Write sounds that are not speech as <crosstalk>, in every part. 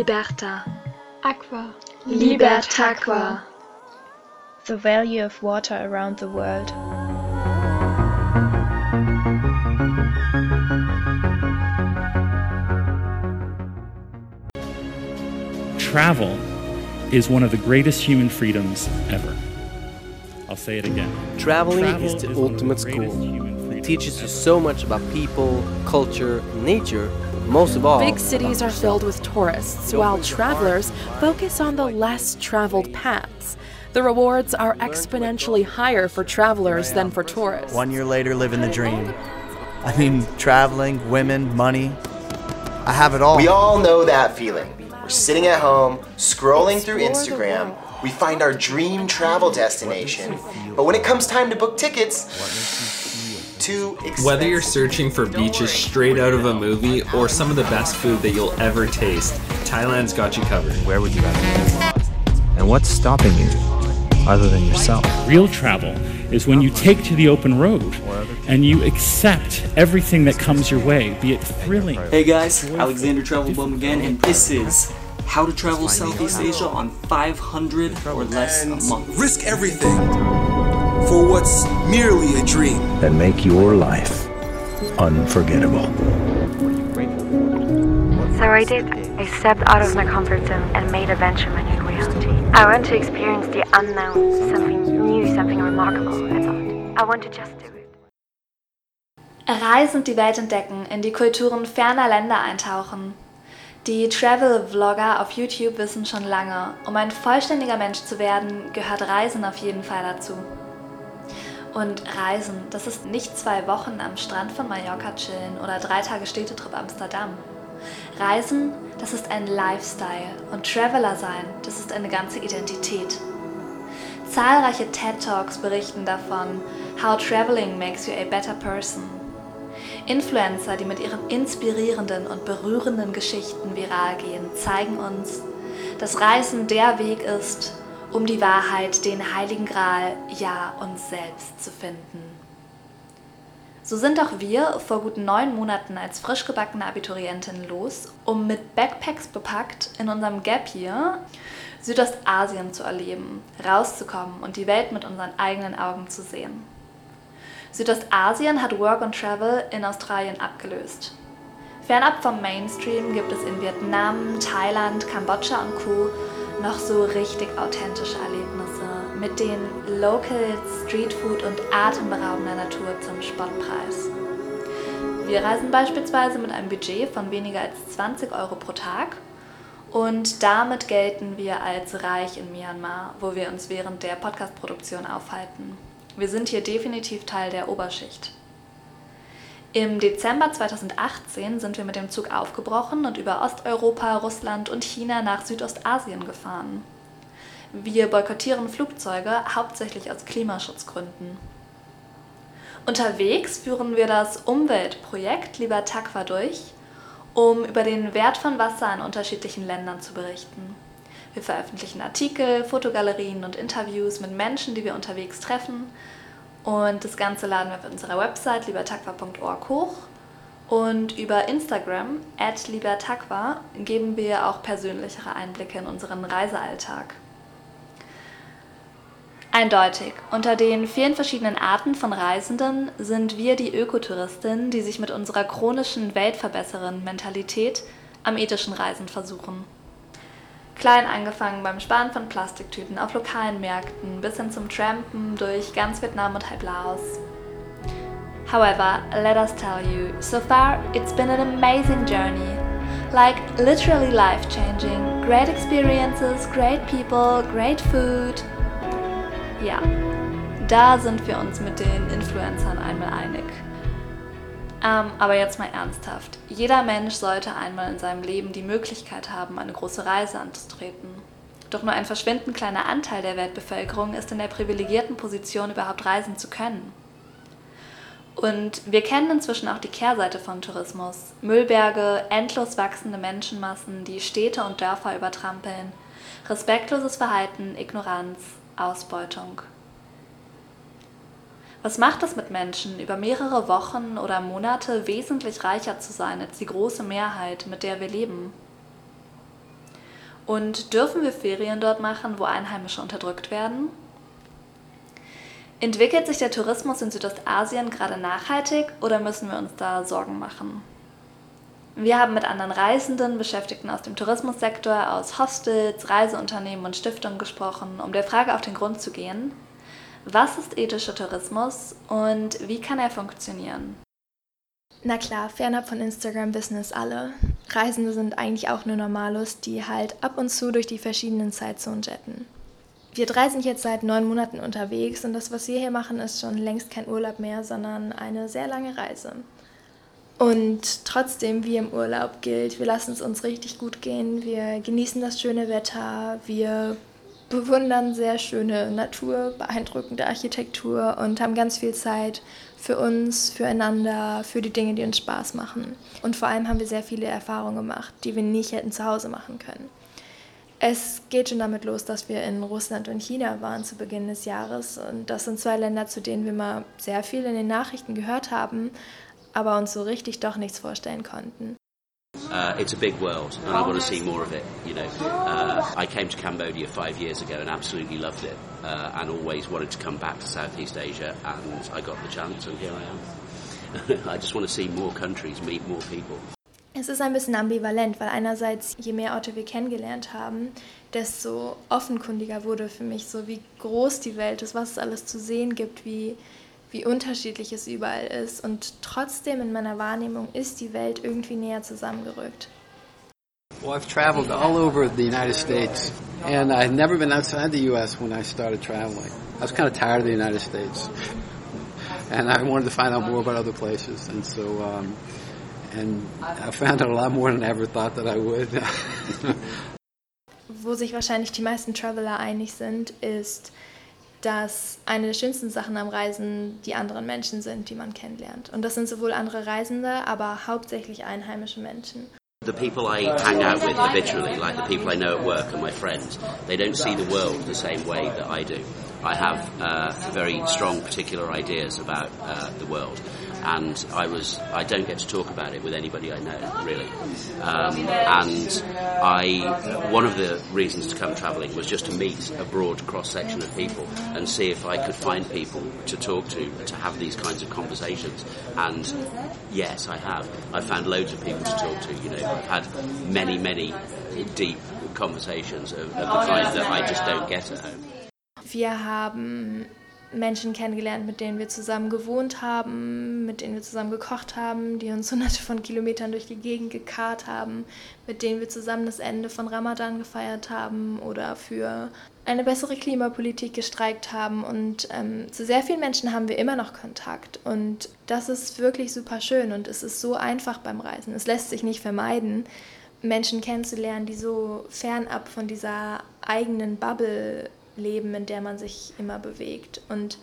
Liberta. Aqua. Libertaqua. The value of water around the world. Travel is one of the greatest human freedoms ever. I'll say it again. Traveling Travel is the one of the ultimate school. It freedoms teaches you so much about people, culture, nature. Most of all, Big cities are filled with tourists, while travelers focus on the less traveled paths. The rewards are exponentially higher for travelers than for tourists. One year later, living the dream. I mean, traveling, women, money. I have it all. We all know that feeling. We're sitting at home, scrolling through Explore the Instagram. We find our dream travel destination. But when it comes time to book tickets, too expensive. Whether you're searching for beaches straight out of a movie or some of the best food that you'll ever taste, Thailand's got you covered. Where would you rather live? And what's stopping you, other than yourself? Real travel is when you take to the open road and you accept everything that comes your way, be it thrilling. Hey guys, Alexander Travel Bum again, and this is how to travel Southeast Asia on 500 or less a month. Risk everything for what's merely a dream. That make your life unforgettable. So I did. I stepped out of my comfort zone and made adventure my new reality. I want to experience the unknown, something new, something remarkable, I thought. I want to just do it. Reisend die Welt entdecken, in die Kulturen ferner Länder eintauchen. Die Travel-Vlogger auf YouTube wissen schon lange, um ein vollständiger Mensch zu werden, gehört Reisen auf jeden Fall dazu. Und Reisen, das ist nicht zwei Wochen am Strand von Mallorca chillen oder drei Tage Städtetrip Amsterdam. Reisen, das ist ein Lifestyle und Traveler sein, das ist eine ganze Identität. Zahlreiche TED Talks berichten davon, how traveling makes you a better person. Influencer, die mit ihren inspirierenden und berührenden Geschichten viral gehen, zeigen uns, dass Reisen der Weg ist, um die Wahrheit, den Heiligen Gral, ja uns selbst zu finden. So sind auch wir vor gut neun Monaten als frisch gebackene Abiturientin los, um mit Backpacks bepackt in unserem Gap Year Südostasien zu erleben, rauszukommen und die Welt mit unseren eigenen Augen zu sehen. Südostasien hat Work and Travel in Australien abgelöst. Fernab vom Mainstream gibt es in Vietnam, Thailand, Kambodscha und Co. noch so richtig authentische Erlebnisse mit den Locals, Streetfood und atemberaubender Natur zum Spottpreis. Wir reisen beispielsweise mit einem Budget von weniger als 20 Euro pro Tag und damit gelten wir als reich in Myanmar, wo wir uns während der Podcast-Produktion aufhalten. Wir sind hier definitiv Teil der Oberschicht. Im Dezember 2018 sind wir mit dem Zug aufgebrochen und über Osteuropa, Russland und China nach Südostasien gefahren. Wir boykottieren Flugzeuge hauptsächlich aus Klimaschutzgründen. Unterwegs führen wir das Umweltprojekt Libertaqua durch, um über den Wert von Wasser in unterschiedlichen Ländern zu berichten. Wir veröffentlichen Artikel, Fotogalerien und Interviews mit Menschen, die wir unterwegs treffen. Und das Ganze laden wir auf unserer Website libertaqua.org hoch. Und über Instagram, at libertaqua, geben wir auch persönlichere Einblicke in unseren Reisealltag. Eindeutig, unter den vielen verschiedenen Arten von Reisenden sind wir die Ökotouristin, die sich mit unserer chronischen Weltverbesserin-Mentalität am ethischen Reisen versuchen. Klein angefangen beim Sparen von Plastiktüten auf lokalen Märkten bis hin zum Trampen durch ganz Vietnam und halb Laos. However, let us tell you, so far it's been an amazing journey. Like literally life changing, great experiences, great people, great food. Ja, da sind wir uns mit den Influencern einmal einig. Ähm, aber jetzt mal ernsthaft. Jeder Mensch sollte einmal in seinem Leben die Möglichkeit haben, eine große Reise anzutreten. Doch nur ein verschwindend kleiner Anteil der Weltbevölkerung ist in der privilegierten Position, überhaupt reisen zu können. Und wir kennen inzwischen auch die Kehrseite von Tourismus. Müllberge, endlos wachsende Menschenmassen, die Städte und Dörfer übertrampeln, respektloses Verhalten, Ignoranz, Ausbeutung. Was macht es mit Menschen, über mehrere Wochen oder Monate wesentlich reicher zu sein als die große Mehrheit, mit der wir leben? Und dürfen wir Ferien dort machen, wo Einheimische unterdrückt werden? Entwickelt sich der Tourismus in Südostasien gerade nachhaltig oder müssen wir uns da Sorgen machen? Wir haben mit anderen Reisenden, Beschäftigten aus dem Tourismussektor, aus Hostels, Reiseunternehmen und Stiftungen gesprochen, um der Frage auf den Grund zu gehen, was ist ethischer Tourismus und wie kann er funktionieren? Na klar, fernab von Instagram wissen es alle. Reisende sind eigentlich auch nur Normalos, die halt ab und zu durch die verschiedenen Zeitzonen jetten. Wir drei sind jetzt seit neun Monaten unterwegs und das, was wir hier machen, ist schon längst kein Urlaub mehr, sondern eine sehr lange Reise. Und trotzdem, wie im Urlaub gilt, wir lassen es uns richtig gut gehen, wir genießen das schöne Wetter, wir bewundern sehr schöne Natur, beeindruckende Architektur und haben ganz viel Zeit für uns, füreinander, für die Dinge, die uns Spaß machen. Und vor allem haben wir sehr viele Erfahrungen gemacht, die wir nicht hätten zu Hause machen können. Es geht schon damit los, dass wir in Russland und China waren zu Beginn des Jahres. Und das sind zwei Länder, zu denen wir mal sehr viel in den Nachrichten gehört haben, aber uns so richtig doch nichts vorstellen konnten. Uh, it's a big world, and I want to see more of it. You know, uh, I came to Cambodia five years ago and absolutely loved it, uh, and always wanted to come back to Southeast Asia, and I got the chance, and here I am. <laughs> I just want to see more countries, meet more people. Es ist ein bisschen ambivalent, weil einerseits, je mehr Orte wir kennengelernt haben, desto offenkundiger wurde für mich so, wie groß die Welt ist, was es alles zu sehen gibt, wie, wie unterschiedlich es überall ist. Und trotzdem in meiner Wahrnehmung ist die Welt irgendwie näher zusammengerückt. Well, I've traveled all over the United States, and I've never been outside the U.S. when I started traveling. I was kind of tired of the United States, and I wanted to find out more about other places, and so um, and I found out a lot more than I ever thought that I would. <laughs> Wo sich wahrscheinlich die meisten Traveler einig sind, ist, dass eine der schönsten Sachen am Reisen die anderen Menschen sind, die man kennenlernt. Und das sind sowohl andere Reisende, aber hauptsächlich einheimische Menschen. The people I hang out with habitually, like the people I know at work and my friends, they don't see the world the same way that I do. I have uh, very strong particular ideas about uh, the world and I was I don't get to talk about it with anybody I know really. Um, and I one of the reasons to come travelling was just to meet a broad cross section of people and see if I could find people to talk to to have these kinds of conversations. And yes, I have. I found loads of people to talk to. You know, I've had many many deep conversations of, of the kind that I just don't get at home. Wir haben Menschen kennengelernt, mit denen wir zusammen gewohnt haben, mit denen wir zusammen gekocht haben, die uns hunderte von Kilometern durch die Gegend gekarrt haben, mit denen wir zusammen das Ende von Ramadan gefeiert haben oder für eine bessere Klimapolitik gestreikt haben. Und ähm, zu sehr vielen Menschen haben wir immer noch Kontakt. Und das ist wirklich super schön und es ist so einfach beim Reisen. Es lässt sich nicht vermeiden, Menschen kennenzulernen, die so fernab von dieser eigenen Bubble leben, in der man sich immer bewegt. Und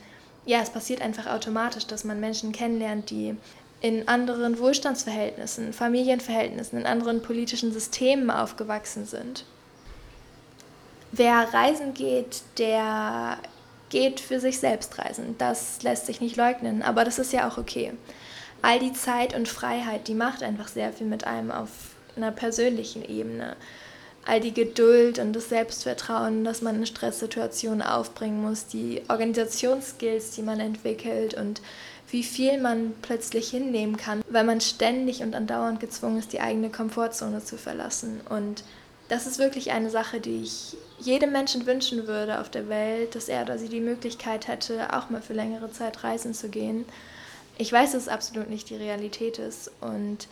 ja, es passiert einfach automatisch, dass man Menschen kennenlernt, die in anderen Wohlstandsverhältnissen, Familienverhältnissen, in anderen politischen Systemen aufgewachsen sind. Wer reisen geht, der geht für sich selbst reisen. Das lässt sich nicht leugnen, aber das ist ja auch okay. All die Zeit und Freiheit, die macht einfach sehr viel mit einem auf einer persönlichen Ebene all die Geduld und das Selbstvertrauen, das man in Stresssituationen aufbringen muss, die Organisationsskills, die man entwickelt und wie viel man plötzlich hinnehmen kann, weil man ständig und andauernd gezwungen ist, die eigene Komfortzone zu verlassen. Und das ist wirklich eine Sache, die ich jedem Menschen wünschen würde auf der Welt, dass er oder sie die Möglichkeit hätte, auch mal für längere Zeit reisen zu gehen. Ich weiß, dass es absolut nicht die Realität ist und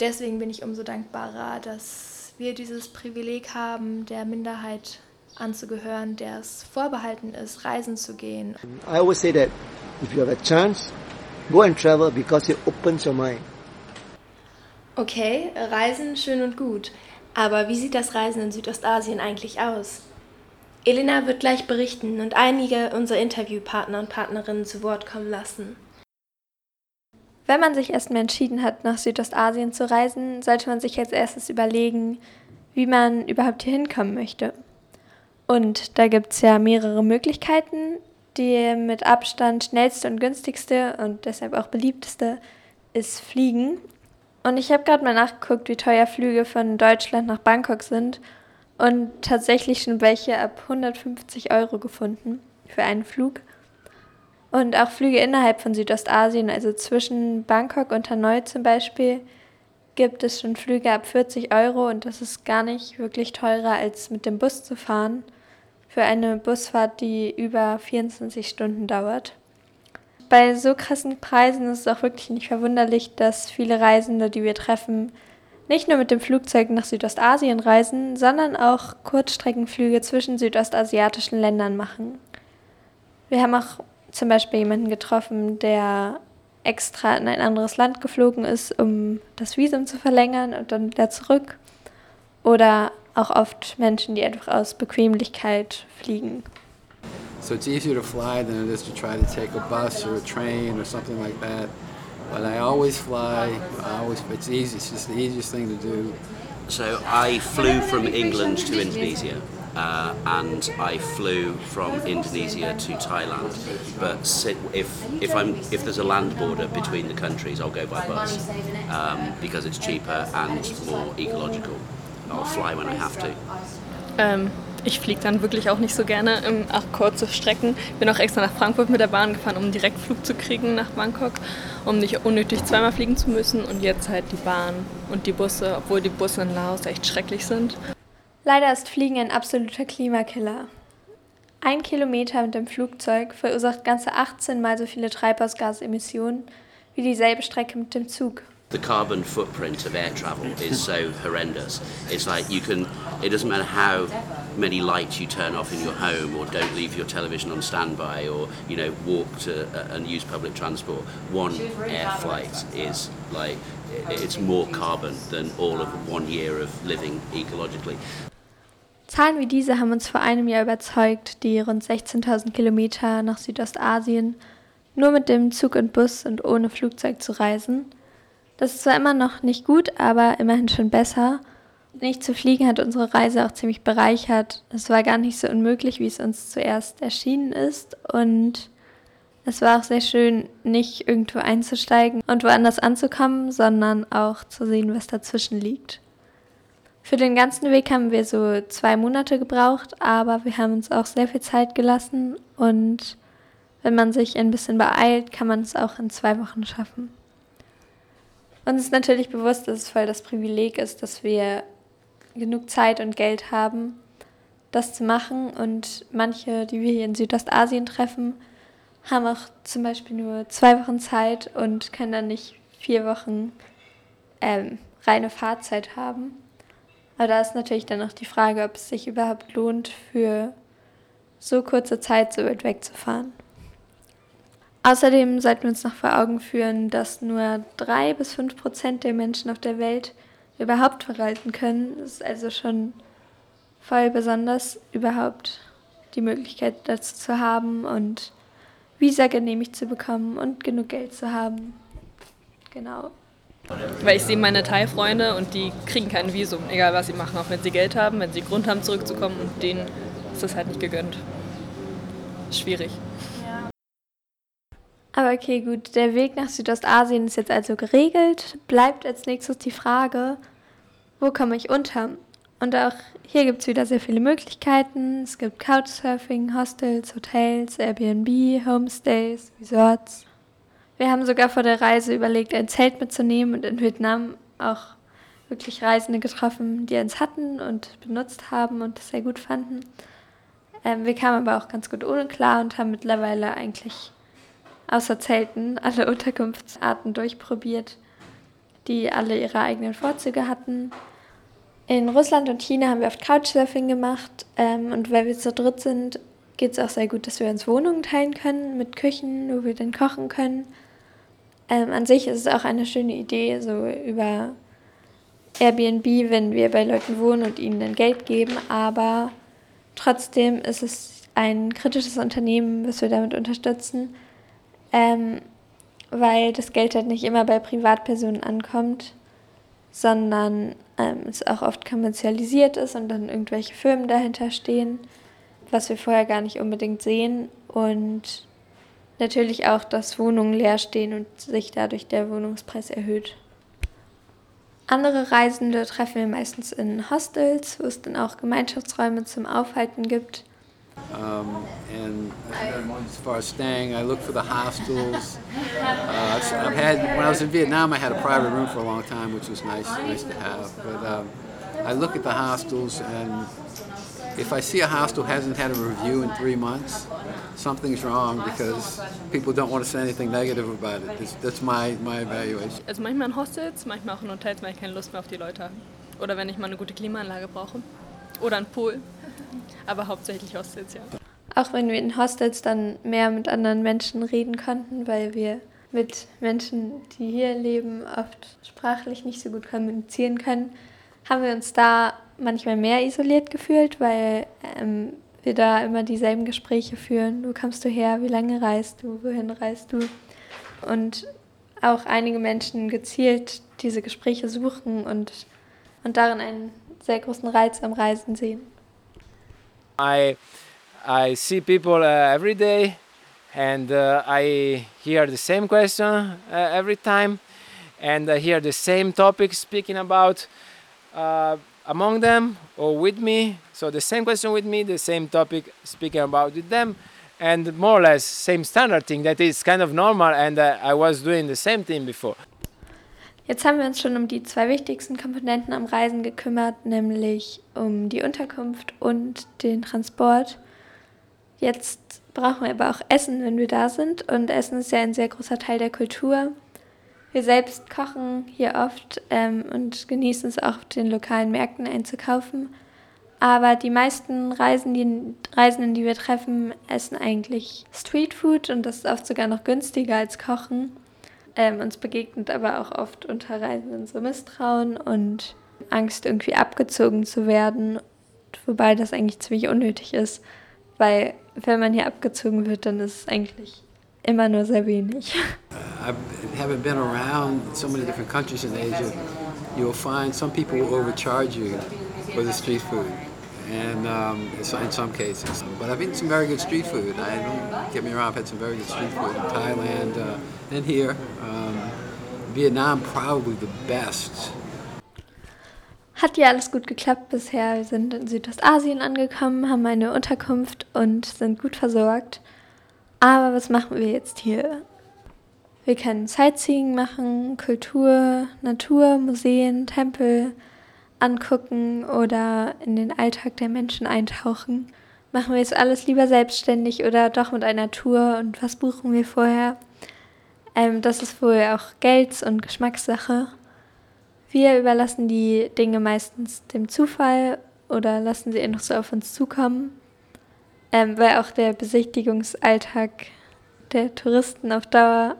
deswegen bin ich umso dankbarer, dass wir dieses Privileg haben, der Minderheit anzugehören, der es vorbehalten ist, reisen zu gehen. I always say that if you have a chance, go and travel because it opens your mind. Okay, Reisen schön und gut. Aber wie sieht das Reisen in Südostasien eigentlich aus? Elena wird gleich berichten und einige unserer Interviewpartner und Partnerinnen zu Wort kommen lassen. Wenn man sich erstmal entschieden hat, nach Südostasien zu reisen, sollte man sich als erstes überlegen, wie man überhaupt hier hinkommen möchte. Und da gibt es ja mehrere Möglichkeiten. Die mit Abstand schnellste und günstigste und deshalb auch beliebteste ist Fliegen. Und ich habe gerade mal nachgeguckt, wie teuer Flüge von Deutschland nach Bangkok sind. und tatsächlich schon welche ab 150 Euro gefunden für einen Flug. Und auch Flüge innerhalb von Südostasien, also zwischen Bangkok und Hanoi zum Beispiel, gibt es schon Flüge ab 40 Euro und das ist gar nicht wirklich teurer als mit dem Bus zu fahren. Für eine Busfahrt, die über 24 Stunden dauert. Bei so krassen Preisen ist es auch wirklich nicht verwunderlich, dass viele Reisende, die wir treffen, nicht nur mit dem Flugzeug nach Südostasien reisen, sondern auch Kurzstreckenflüge zwischen südostasiatischen Ländern machen. Wir haben auch zum Beispiel jemanden getroffen, der extra in ein anderes Land geflogen ist, um das Visum zu verlängern und dann wieder zurück. Oder auch oft Menschen, die einfach aus Bequemlichkeit fliegen. So it's easier to fly than it is to try to take a bus or a train or something like that. But I always fly. I always it's easy. It's just the easiest thing to do. So I flew from England to Indonesia. Uh, and I flew from Indonesia to Thailand. But if if I'm if there's a land border between the countries, I'll go by bus um, because it's cheaper and more ecological. I'll fly when I have to. Ähm, ich fliege dann wirklich auch nicht so gerne, ähm, auch kurze Strecken. Bin auch extra nach Frankfurt mit der Bahn gefahren, um einen Direktflug zu kriegen nach Bangkok, um nicht unnötig zweimal fliegen zu müssen. Und jetzt halt die Bahn und die Busse, obwohl die Busse in Laos echt schrecklich sind. Leider ist Fliegen ein absoluter Klimakiller. Ein Kilometer mit dem Flugzeug verursacht ganze 18 mal so viele Treibhausgasemissionen wie dieselbe Strecke mit dem Zug. The carbon footprint of air travel is so horrendous. It's like you can, it doesn't matter how many lights you turn off in your home or don't leave your television on standby or, you know, walk to uh, and use public transport. One air flight is like, it's more carbon than all of one year of living ecologically. Zahlen wie diese haben uns vor einem Jahr überzeugt, die rund 16.000 Kilometer nach Südostasien nur mit dem Zug und Bus und ohne Flugzeug zu reisen. Das ist zwar immer noch nicht gut, aber immerhin schon besser. Nicht zu fliegen hat unsere Reise auch ziemlich bereichert. Es war gar nicht so unmöglich, wie es uns zuerst erschienen ist. Und es war auch sehr schön, nicht irgendwo einzusteigen und woanders anzukommen, sondern auch zu sehen, was dazwischen liegt. Für den ganzen Weg haben wir so zwei Monate gebraucht, aber wir haben uns auch sehr viel Zeit gelassen und wenn man sich ein bisschen beeilt, kann man es auch in zwei Wochen schaffen. Uns ist natürlich bewusst, dass es voll das Privileg ist, dass wir genug Zeit und Geld haben, das zu machen. Und manche, die wir hier in Südostasien treffen, haben auch zum Beispiel nur zwei Wochen Zeit und können dann nicht vier Wochen ähm, reine Fahrzeit haben. Aber da ist natürlich dann auch die Frage, ob es sich überhaupt lohnt, für so kurze Zeit so weit wegzufahren. Außerdem sollten wir uns noch vor Augen führen, dass nur drei bis fünf Prozent der Menschen auf der Welt überhaupt verreisen können. Es ist also schon voll besonders, überhaupt die Möglichkeit dazu zu haben und Visa genehmigt zu bekommen und genug Geld zu haben. Genau. Weil ich sehe meine Thai-Freunde und die kriegen kein Visum, egal was sie machen, auch wenn sie Geld haben, wenn sie Grund haben zurückzukommen und denen ist das halt nicht gegönnt. Schwierig. Aber okay, gut, der Weg nach Südostasien ist jetzt also geregelt. Bleibt als nächstes die Frage, wo komme ich unter? Und auch hier gibt es wieder sehr viele Möglichkeiten. Es gibt Couchsurfing, Hostels, Hotels, Airbnb, Homestays, Resorts. Wir haben sogar vor der Reise überlegt, ein Zelt mitzunehmen und in Vietnam auch wirklich Reisende getroffen, die eins hatten und benutzt haben und das sehr gut fanden. Ähm, wir kamen aber auch ganz gut ohne klar und haben mittlerweile eigentlich außer Zelten alle Unterkunftsarten durchprobiert, die alle ihre eigenen Vorzüge hatten. In Russland und China haben wir oft Couchsurfing gemacht ähm, und weil wir zu dritt sind, geht es auch sehr gut, dass wir uns Wohnungen teilen können mit Küchen, wo wir dann kochen können. Ähm, an sich ist es auch eine schöne Idee, so über Airbnb, wenn wir bei Leuten wohnen und ihnen dann Geld geben, aber trotzdem ist es ein kritisches Unternehmen, was wir damit unterstützen, ähm, weil das Geld halt nicht immer bei Privatpersonen ankommt, sondern ähm, es auch oft kommerzialisiert ist und dann irgendwelche Firmen dahinter stehen, was wir vorher gar nicht unbedingt sehen und natürlich auch, dass Wohnungen leer stehen und sich dadurch der Wohnungspreis erhöht. Andere Reisende treffen wir meistens in Hostels, wo es dann auch Gemeinschaftsräume zum Aufhalten gibt. Um, and as far as staying, I look for the hostels. Uh, I've had when I was in Vietnam, I had a private room for a long time, which was nice, nice to have. But um, I look at the hostels, and if I see a hostel hasn't had a review in three months, something's wrong because people don't want to say anything negative about it. That's, that's my, my evaluation. Also manchmal in Hostels, manchmal auch in Hotels, weil ich keine Lust mehr auf die Leute habe. Oder wenn ich mal eine gute Klimaanlage brauche. Oder einen Pool. Aber hauptsächlich Hostels, ja. Auch wenn wir in Hostels dann mehr mit anderen Menschen reden konnten, weil wir mit Menschen, die hier leben, oft sprachlich nicht so gut kommunizieren können, haben wir uns da manchmal mehr isoliert gefühlt, weil ähm, wir da immer dieselben Gespräche führen. Wo kommst du her? Wie lange reist du? Wohin reist du? Und auch einige Menschen gezielt diese Gespräche suchen und, und darin einen sehr großen Reiz am Reisen sehen. I I see people uh, every day, and uh, I hear the same question uh, every time, and I hear the same topic speaking about uh, among them or with me. So the same question with me, the same topic speaking about with them, and more or less same standard thing that is kind of normal, and uh, I was doing the same thing before. Jetzt haben wir uns schon um die zwei wichtigsten Komponenten am Reisen gekümmert, nämlich um die Unterkunft und den Transport. Jetzt brauchen wir aber auch Essen, wenn wir da sind. Und Essen ist ja ein sehr großer Teil der Kultur. Wir selbst kochen hier oft ähm, und genießen es auch, auf den lokalen Märkten einzukaufen. Aber die meisten Reisen, die, Reisenden, die wir treffen, essen eigentlich Streetfood und das ist oft sogar noch günstiger als Kochen. Ähm, uns begegnet aber auch oft unter Reisenden so Misstrauen und Angst, irgendwie abgezogen zu werden, wobei das eigentlich ziemlich unnötig ist, weil wenn man hier abgezogen wird, dann ist es eigentlich immer nur sehr wenig. I haven't been around so many different countries in Asia. You'll find some people will overcharge you for the street food. and um, in some cases. But I've eaten some very good street food. I don't get me wrong. I've had some very good street food in Thailand uh, and here. Um, Vietnam probably the best. Hat ja alles gut geklappt bisher. Wir sind in Südostasien angekommen, haben eine Unterkunft und sind gut versorgt. Aber was machen wir jetzt hier? Wir können Sightseeing machen, Kultur, Natur, Museen, Tempel, angucken oder in den Alltag der Menschen eintauchen. Machen wir jetzt alles lieber selbstständig oder doch mit einer Tour und was buchen wir vorher? Ähm, das ist wohl auch Gelds- und Geschmackssache. Wir überlassen die Dinge meistens dem Zufall oder lassen sie einfach so auf uns zukommen, ähm, weil auch der Besichtigungsalltag der Touristen auf Dauer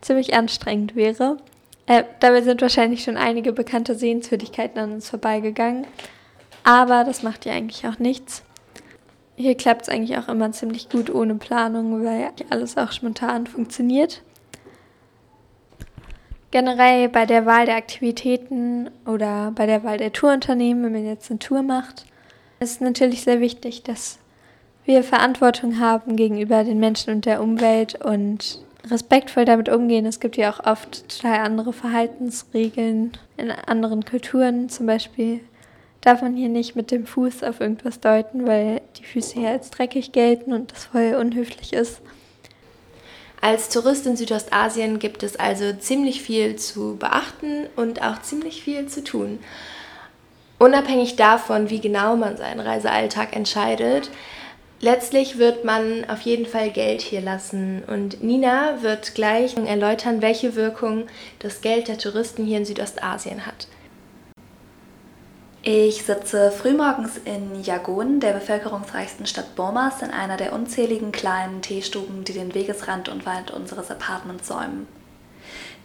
ziemlich anstrengend wäre. Äh, dabei sind wahrscheinlich schon einige bekannte Sehenswürdigkeiten an uns vorbeigegangen. Aber das macht ja eigentlich auch nichts. Hier klappt es eigentlich auch immer ziemlich gut ohne Planung, weil alles auch spontan funktioniert. Generell bei der Wahl der Aktivitäten oder bei der Wahl der Tourunternehmen, wenn man jetzt eine Tour macht, ist natürlich sehr wichtig, dass wir Verantwortung haben gegenüber den Menschen und der Umwelt und respektvoll damit umgehen. Es gibt ja auch oft total andere Verhaltensregeln in anderen Kulturen. Zum Beispiel darf man hier nicht mit dem Fuß auf irgendwas deuten, weil die Füße hier als dreckig gelten und das voll unhöflich ist. Als Tourist in Südostasien gibt es also ziemlich viel zu beachten und auch ziemlich viel zu tun. Unabhängig davon, wie genau man seinen Reisealltag entscheidet, Letztlich wird man auf jeden Fall Geld hier lassen und Nina wird gleich erläutern, welche Wirkung das Geld der Touristen hier in Südostasien hat. Ich sitze frühmorgens in Yangon, der bevölkerungsreichsten Stadt Burmas, in einer der unzähligen kleinen Teestuben, die den Wegesrand und Wald unseres Apartments säumen.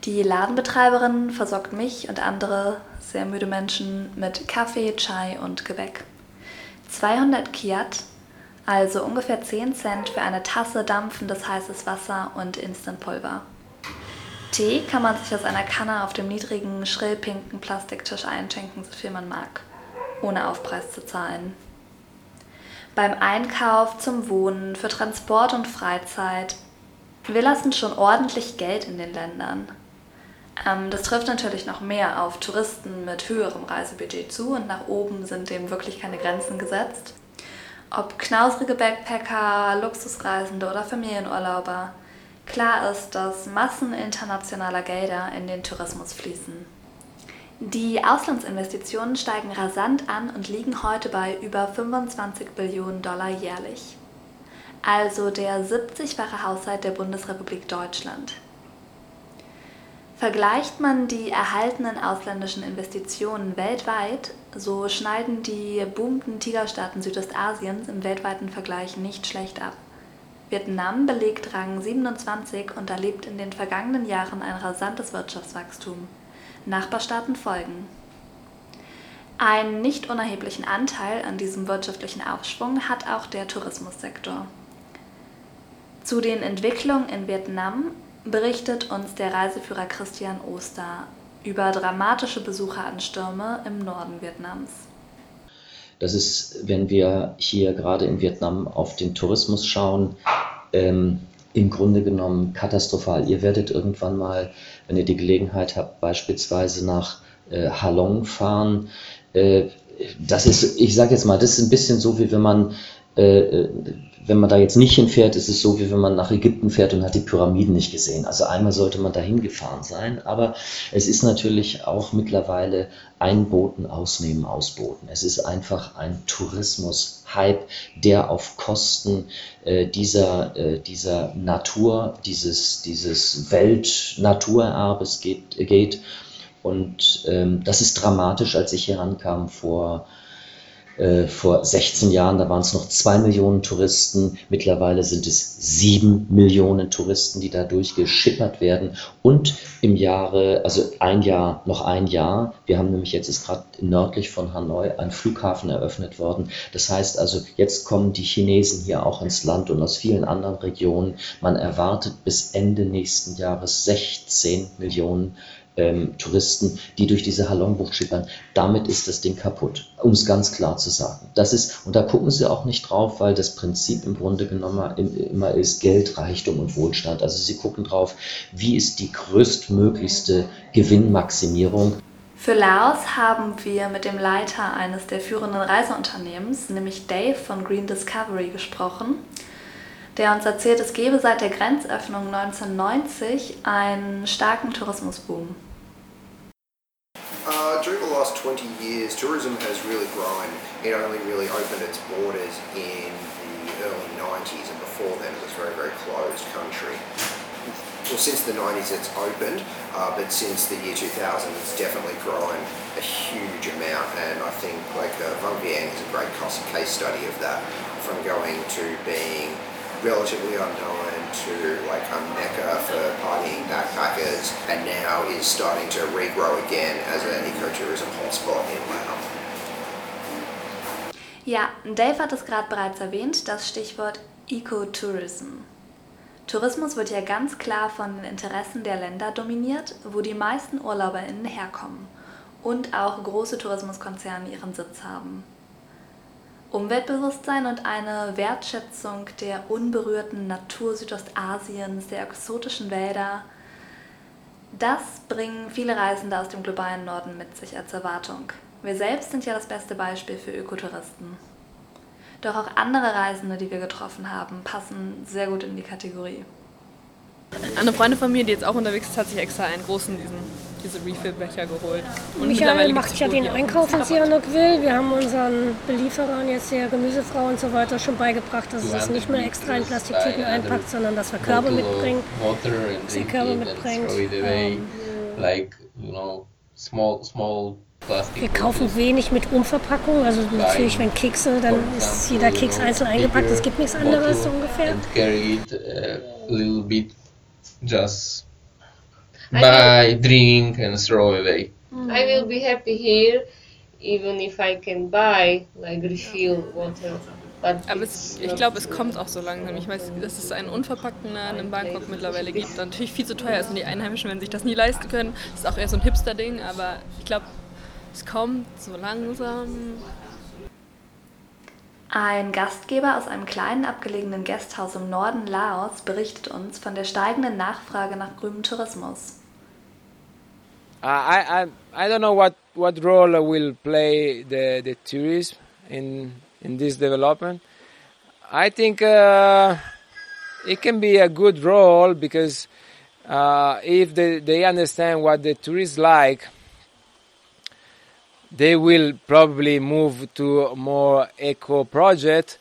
Die Ladenbetreiberin versorgt mich und andere sehr müde Menschen mit Kaffee, Chai und Gebäck. 200 Kiat also ungefähr 10 Cent für eine Tasse dampfendes heißes Wasser und Instantpulver. Tee kann man sich aus einer Kanne auf dem niedrigen, schrillpinken Plastiktisch einschenken, so viel man mag, ohne Aufpreis zu zahlen. Beim Einkauf, zum Wohnen, für Transport und Freizeit. Wir lassen schon ordentlich Geld in den Ländern. Ähm, das trifft natürlich noch mehr auf Touristen mit höherem Reisebudget zu und nach oben sind dem wirklich keine Grenzen gesetzt. Ob knausrige Backpacker, Luxusreisende oder Familienurlauber, klar ist, dass Massen internationaler Gelder in den Tourismus fließen. Die Auslandsinvestitionen steigen rasant an und liegen heute bei über 25 Billionen Dollar jährlich. Also der 70-fache Haushalt der Bundesrepublik Deutschland. Vergleicht man die erhaltenen ausländischen Investitionen weltweit, so schneiden die boomenden Tigerstaaten Südostasiens im weltweiten Vergleich nicht schlecht ab. Vietnam belegt Rang 27 und erlebt in den vergangenen Jahren ein rasantes Wirtschaftswachstum. Nachbarstaaten folgen. Einen nicht unerheblichen Anteil an diesem wirtschaftlichen Aufschwung hat auch der Tourismussektor. Zu den Entwicklungen in Vietnam berichtet uns der Reiseführer Christian Oster über dramatische Besucheranstürme im Norden Vietnams. Das ist, wenn wir hier gerade in Vietnam auf den Tourismus schauen, ähm, im Grunde genommen katastrophal. Ihr werdet irgendwann mal, wenn ihr die Gelegenheit habt, beispielsweise nach äh, Halong fahren. Äh, das ist, ich sage jetzt mal, das ist ein bisschen so, wie wenn man äh, äh wenn man da jetzt nicht hinfährt, ist es so, wie wenn man nach Ägypten fährt und hat die Pyramiden nicht gesehen. Also einmal sollte man dahin gefahren sein, aber es ist natürlich auch mittlerweile Einboten, Ausnehmen, Ausboten. Es ist einfach ein Tourismus-Hype, der auf Kosten äh, dieser, äh, dieser Natur, dieses, dieses Weltnaturerbes geht, geht. Und ähm, das ist dramatisch, als ich hier rankam vor äh, vor 16 Jahren, da waren es noch zwei Millionen Touristen. Mittlerweile sind es sieben Millionen Touristen, die da durchgeschippert werden. Und im Jahre, also ein Jahr, noch ein Jahr. Wir haben nämlich jetzt ist gerade nördlich von Hanoi ein Flughafen eröffnet worden. Das heißt also, jetzt kommen die Chinesen hier auch ins Land und aus vielen anderen Regionen. Man erwartet bis Ende nächsten Jahres 16 Millionen ähm, Touristen, die durch diese Halongbucht schippern. Damit ist das Ding kaputt, um es ganz klar zu sagen. Das ist, und da gucken sie auch nicht drauf, weil das Prinzip im Grunde genommen immer ist Geld, Reichtum und Wohlstand. Also sie gucken drauf, wie ist die größtmöglichste Gewinnmaximierung. Für Laos haben wir mit dem Leiter eines der führenden Reiseunternehmens, nämlich Dave von Green Discovery, gesprochen der uns erzählt, es gebe seit der Grenzöffnung 1990 einen starken Tourismusboom. Uh, during the last 20 years, tourism has really grown. It only really opened its borders in the early 90s, and before then it was a very, very closed country. Well, since the 90s it's opened, uh, but since the year 2000 it's definitely grown a huge amount, and I think like uh, Vung Vieng is a great case study of that, from going to being relatively unknown to like a mecca for partying backpackers and now is starting to regrow again as an ecotourism hotspot in Laos. Ja, Dave hat es gerade bereits erwähnt, das Stichwort Ecotourism. Tourismus wird ja ganz klar von den Interessen der Länder dominiert, wo die meisten UrlauberInnen herkommen und auch große Tourismuskonzerne ihren Sitz haben. Umweltbewusstsein und eine Wertschätzung der unberührten Natur Südostasiens, der exotischen Wälder, das bringen viele Reisende aus dem globalen Norden mit sich als Erwartung. Wir selbst sind ja das beste Beispiel für Ökotouristen. Doch auch andere Reisende, die wir getroffen haben, passen sehr gut in die Kategorie. Eine Freundin von mir, die jetzt auch unterwegs ist, hat sich extra einen großen, diesen, diese Refill-Becher geholt. Und Michael macht ja den Einkauf in Sihanoukville. Wir haben unseren Belieferern jetzt der Gemüsefrau und so weiter schon beigebracht, dass es nicht mehr extra in Plastiktüten einpackt, sondern dass wir Körbe mitbringen, dass er Körbe mitbringt. Ähm, wir kaufen wenig mit Umverpackung, also natürlich, wenn Kekse, dann ist jeder Keks einzeln eingepackt, es gibt nichts anderes so ungefähr just buy, drink and throw away. I will be happy here even if I can buy like refill water. Aber es, ich glaube, es kommt auch so langsam. Ich weiß, dass es einen unverpackten Laden in Bangkok mittlerweile gibt, der natürlich viel zu teuer ist und die Einheimischen, wenn sich das nie leisten können, das ist auch eher so ein Hipster-Ding, aber ich glaube, es kommt so langsam. Ein Gastgeber aus einem kleinen abgelegenen Gasthaus im Norden Laos berichtet uns von der steigenden Nachfrage nach grünem Tourismus. I, I I don't know what what role will play the the tourism in in this development. I think uh, it can be a good role because uh, if they, they understand what the tourists like, they will probably move to more eco project.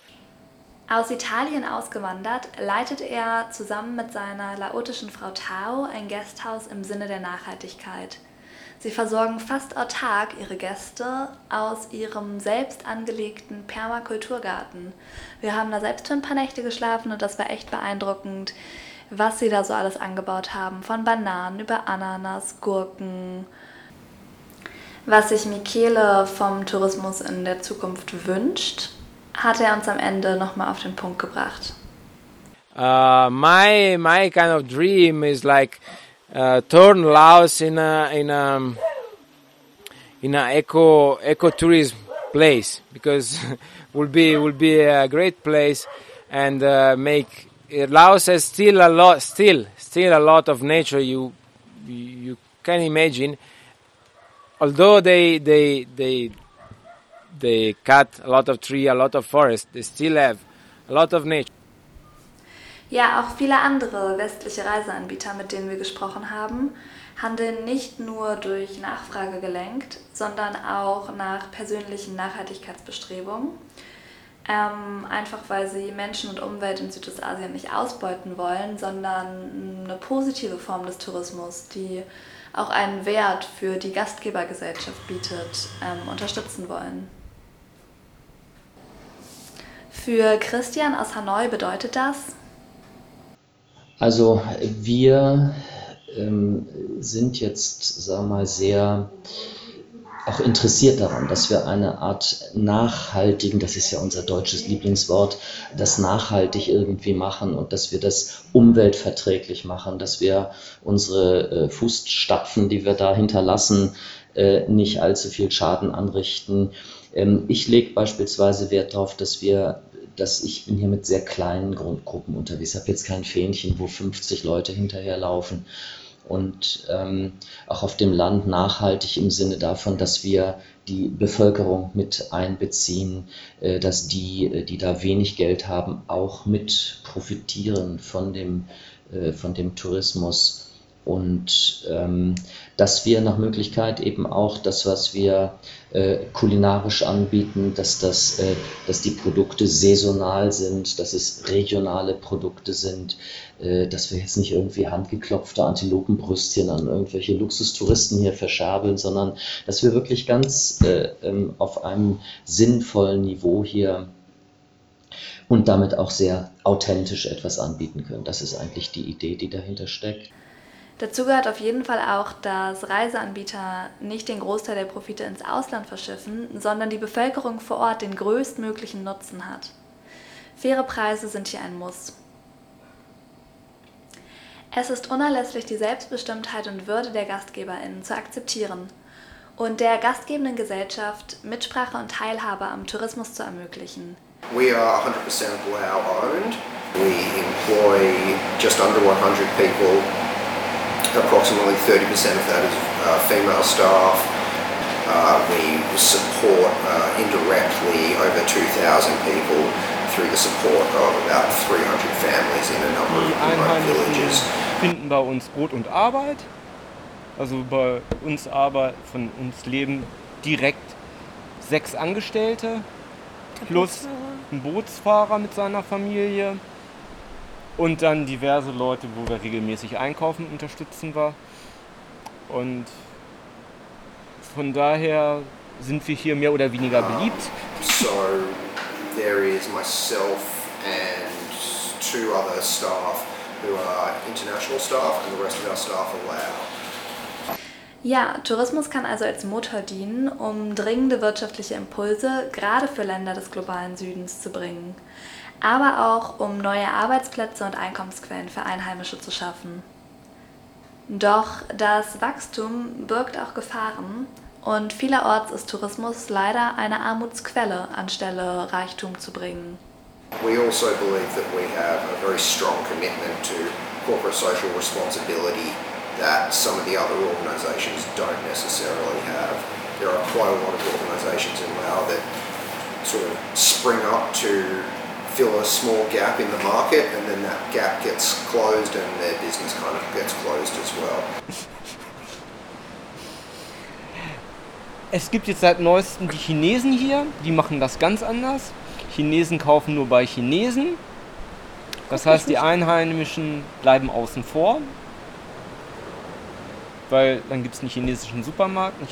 Aus Italien ausgewandert, leitet er zusammen mit seiner laotischen Frau Tao ein Gasthaus im Sinne der Nachhaltigkeit. Sie versorgen fast autark ihre Gäste aus ihrem selbst angelegten Permakulturgarten. Wir haben da selbst für ein paar Nächte geschlafen und das war echt beeindruckend, was sie da so alles angebaut haben. Von Bananen über Ananas, Gurken. Was sich Michele vom Tourismus in der Zukunft wünscht, hat er uns am Ende nochmal auf den Punkt gebracht. Uh, my my kind of dream is like turn Laos in a in a in a eco ecotourism place because <laughs> will be will be a great place and uh, make Laos has still a lot still still a lot of nature you you can imagine. Although they they they they cut a lot of tree a lot of forest they still have a lot of nature Ja, auch viele andere westliche Reiseanbieter, mit denen wir gesprochen haben, handeln nicht nur durch Nachfrage gelenkt, sondern auch nach persönlichen Nachhaltigkeitsbestrebungen. Ähm, einfach weil sie Menschen und Umwelt in Südostasien nicht ausbeuten wollen, sondern eine positive Form des Tourismus, die auch einen Wert für die Gastgebergesellschaft bietet, ähm, unterstützen wollen. Für Christian aus Hanoi bedeutet das, also wir ähm, sind jetzt, sagen wir mal, sehr auch interessiert daran, dass wir eine Art nachhaltigen, das ist ja unser deutsches Lieblingswort, das nachhaltig irgendwie machen und dass wir das umweltverträglich machen, dass wir unsere äh, Fußstapfen, die wir da hinterlassen, äh, nicht allzu viel Schaden anrichten. Ähm, ich lege beispielsweise Wert darauf, dass wir dass ich bin hier mit sehr kleinen Grundgruppen unterwegs. Ich habe jetzt kein Fähnchen, wo 50 Leute hinterherlaufen. Und ähm, auch auf dem Land nachhaltig im Sinne davon, dass wir die Bevölkerung mit einbeziehen, äh, dass die, äh, die da wenig Geld haben, auch mit profitieren von dem, äh, von dem Tourismus. Und ähm, dass wir nach Möglichkeit eben auch das, was wir äh, kulinarisch anbieten, dass, das, äh, dass die Produkte saisonal sind, dass es regionale Produkte sind, äh, dass wir jetzt nicht irgendwie handgeklopfte Antilopenbrüstchen an irgendwelche Luxustouristen hier verschabeln, sondern dass wir wirklich ganz äh, ähm, auf einem sinnvollen Niveau hier und damit auch sehr authentisch etwas anbieten können. Das ist eigentlich die Idee, die dahinter steckt. Dazu gehört auf jeden Fall auch, dass Reiseanbieter nicht den Großteil der Profite ins Ausland verschiffen, sondern die Bevölkerung vor Ort den größtmöglichen Nutzen hat. Faire Preise sind hier ein Muss. Es ist unerlässlich, die Selbstbestimmtheit und Würde der GastgeberInnen zu akzeptieren und der gastgebenden Gesellschaft Mitsprache und Teilhabe am Tourismus zu ermöglichen. We are 100% Lao owned. We employ just under 100 people approximately 30% of that is uh, female staff. Uh, we support uh, indirectly over 2,000 people through the support of about 300 families in a number of remote villages. finden bei uns Brot und Arbeit. Also bei uns Arbeit von uns leben direkt sechs Angestellte plus ein Bootsfahrer mit seiner Familie und dann diverse Leute, wo wir regelmäßig einkaufen, unterstützen wir. Und von daher sind wir hier mehr oder weniger beliebt. So there is myself and two other staff who are international staff and the rest of our staff are Lao. Ja, Tourismus kann also als Motor dienen, um dringende wirtschaftliche Impulse gerade für Länder des globalen Südens zu bringen aber auch um neue Arbeitsplätze und Einkommensquellen für Einheimische zu schaffen. Doch das Wachstum birgt auch Gefahren und vielerorts ist Tourismus leider eine Armutsquelle, anstelle Reichtum zu bringen. We also believe that we have a very strong commitment to corporate social responsibility that some of the other organisations don't necessarily have. There are quite a lot of organisations in Laos that sort of spring up to fill a small gap in the market and then that gap gets closed and their business kind of gets closed as well. Es gibt jetzt seit neuestem die Chinesen hier, die machen das ganz anders. Chinesen kaufen nur bei Chinesen. Das heißt, die Einheimischen bleiben außen vor. Weil dann gibt es einen chinesischen Supermarkt, einen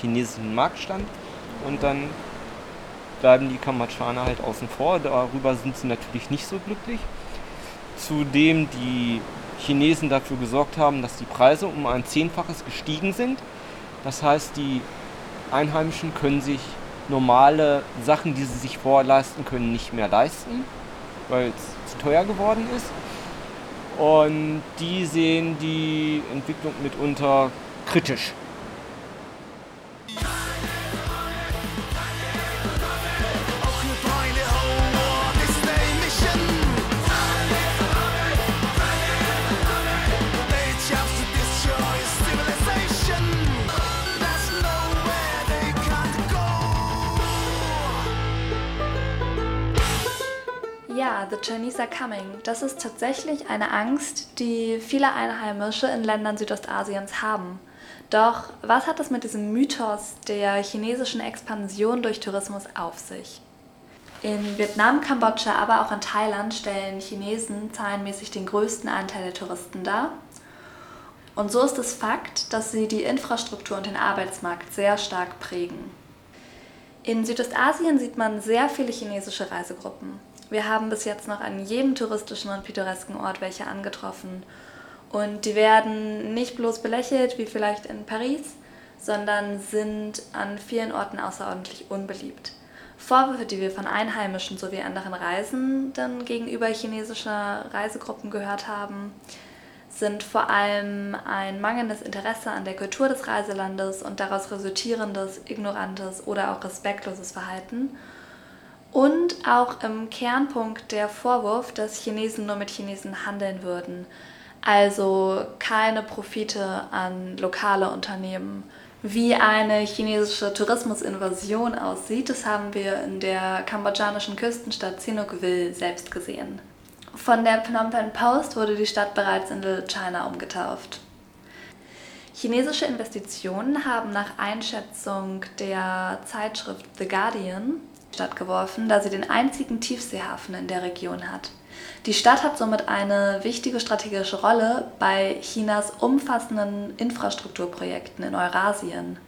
chinesischen Marktstand und dann bleiben die Kamatschaner halt außen vor. Darüber sind sie natürlich nicht so glücklich. Zudem die Chinesen dafür gesorgt haben, dass die Preise um ein Zehnfaches gestiegen sind. Das heißt, die Einheimischen können sich normale Sachen, die sie sich vorleisten können, nicht mehr leisten, weil es zu teuer geworden ist. Und die sehen die Entwicklung mitunter kritisch. Chinese are coming. Das ist tatsächlich eine Angst, die viele Einheimische in Ländern Südostasiens haben. Doch was hat es mit diesem Mythos der chinesischen Expansion durch Tourismus auf sich? In Vietnam, Kambodscha, aber auch in Thailand stellen Chinesen zahlenmäßig den größten Anteil der Touristen dar. Und so ist es Fakt, dass sie die Infrastruktur und den Arbeitsmarkt sehr stark prägen. In Südostasien sieht man sehr viele chinesische Reisegruppen. Wir haben bis jetzt noch an jedem touristischen und pittoresken Ort welche angetroffen. Und die werden nicht bloß belächelt, wie vielleicht in Paris, sondern sind an vielen Orten außerordentlich unbeliebt. Vorwürfe, die wir von Einheimischen sowie anderen Reisenden gegenüber chinesischer Reisegruppen gehört haben, sind vor allem ein mangelndes Interesse an der Kultur des Reiselandes und daraus resultierendes ignorantes oder auch respektloses Verhalten und auch im Kernpunkt der Vorwurf, dass Chinesen nur mit Chinesen handeln würden. Also keine Profite an lokale Unternehmen. Wie eine chinesische Tourismusinvasion aussieht, das haben wir in der kambodschanischen Küstenstadt Sihanoukville selbst gesehen. Von der Phnom Penh Post wurde die Stadt bereits in Little China umgetauft. Chinesische Investitionen haben nach Einschätzung der Zeitschrift The Guardian stattgeworfen, da sie den einzigen Tiefseehafen in der Region hat. Die Stadt hat somit eine wichtige strategische Rolle bei Chinas umfassenden Infrastrukturprojekten in Eurasien.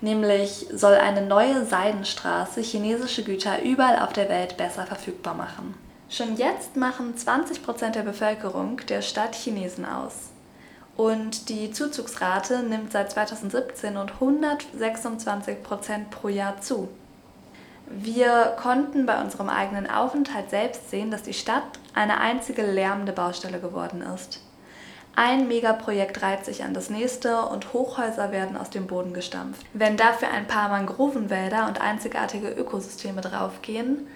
Nämlich soll eine neue Seidenstraße chinesische Güter überall auf der Welt besser verfügbar machen. Schon jetzt machen 20 Prozent der Bevölkerung der Stadt Chinesen aus. Und die Zuzugsrate nimmt seit 2017 und 126 Prozent pro Jahr zu. Wir konnten bei unserem eigenen Aufenthalt selbst sehen, dass die Stadt eine einzige lärmende Baustelle geworden ist. Ein Megaprojekt reiht sich an das nächste und Hochhäuser werden aus dem Boden gestampft. Wenn dafür ein paar Mangrovenwälder und einzigartige Ökosysteme draufgehen,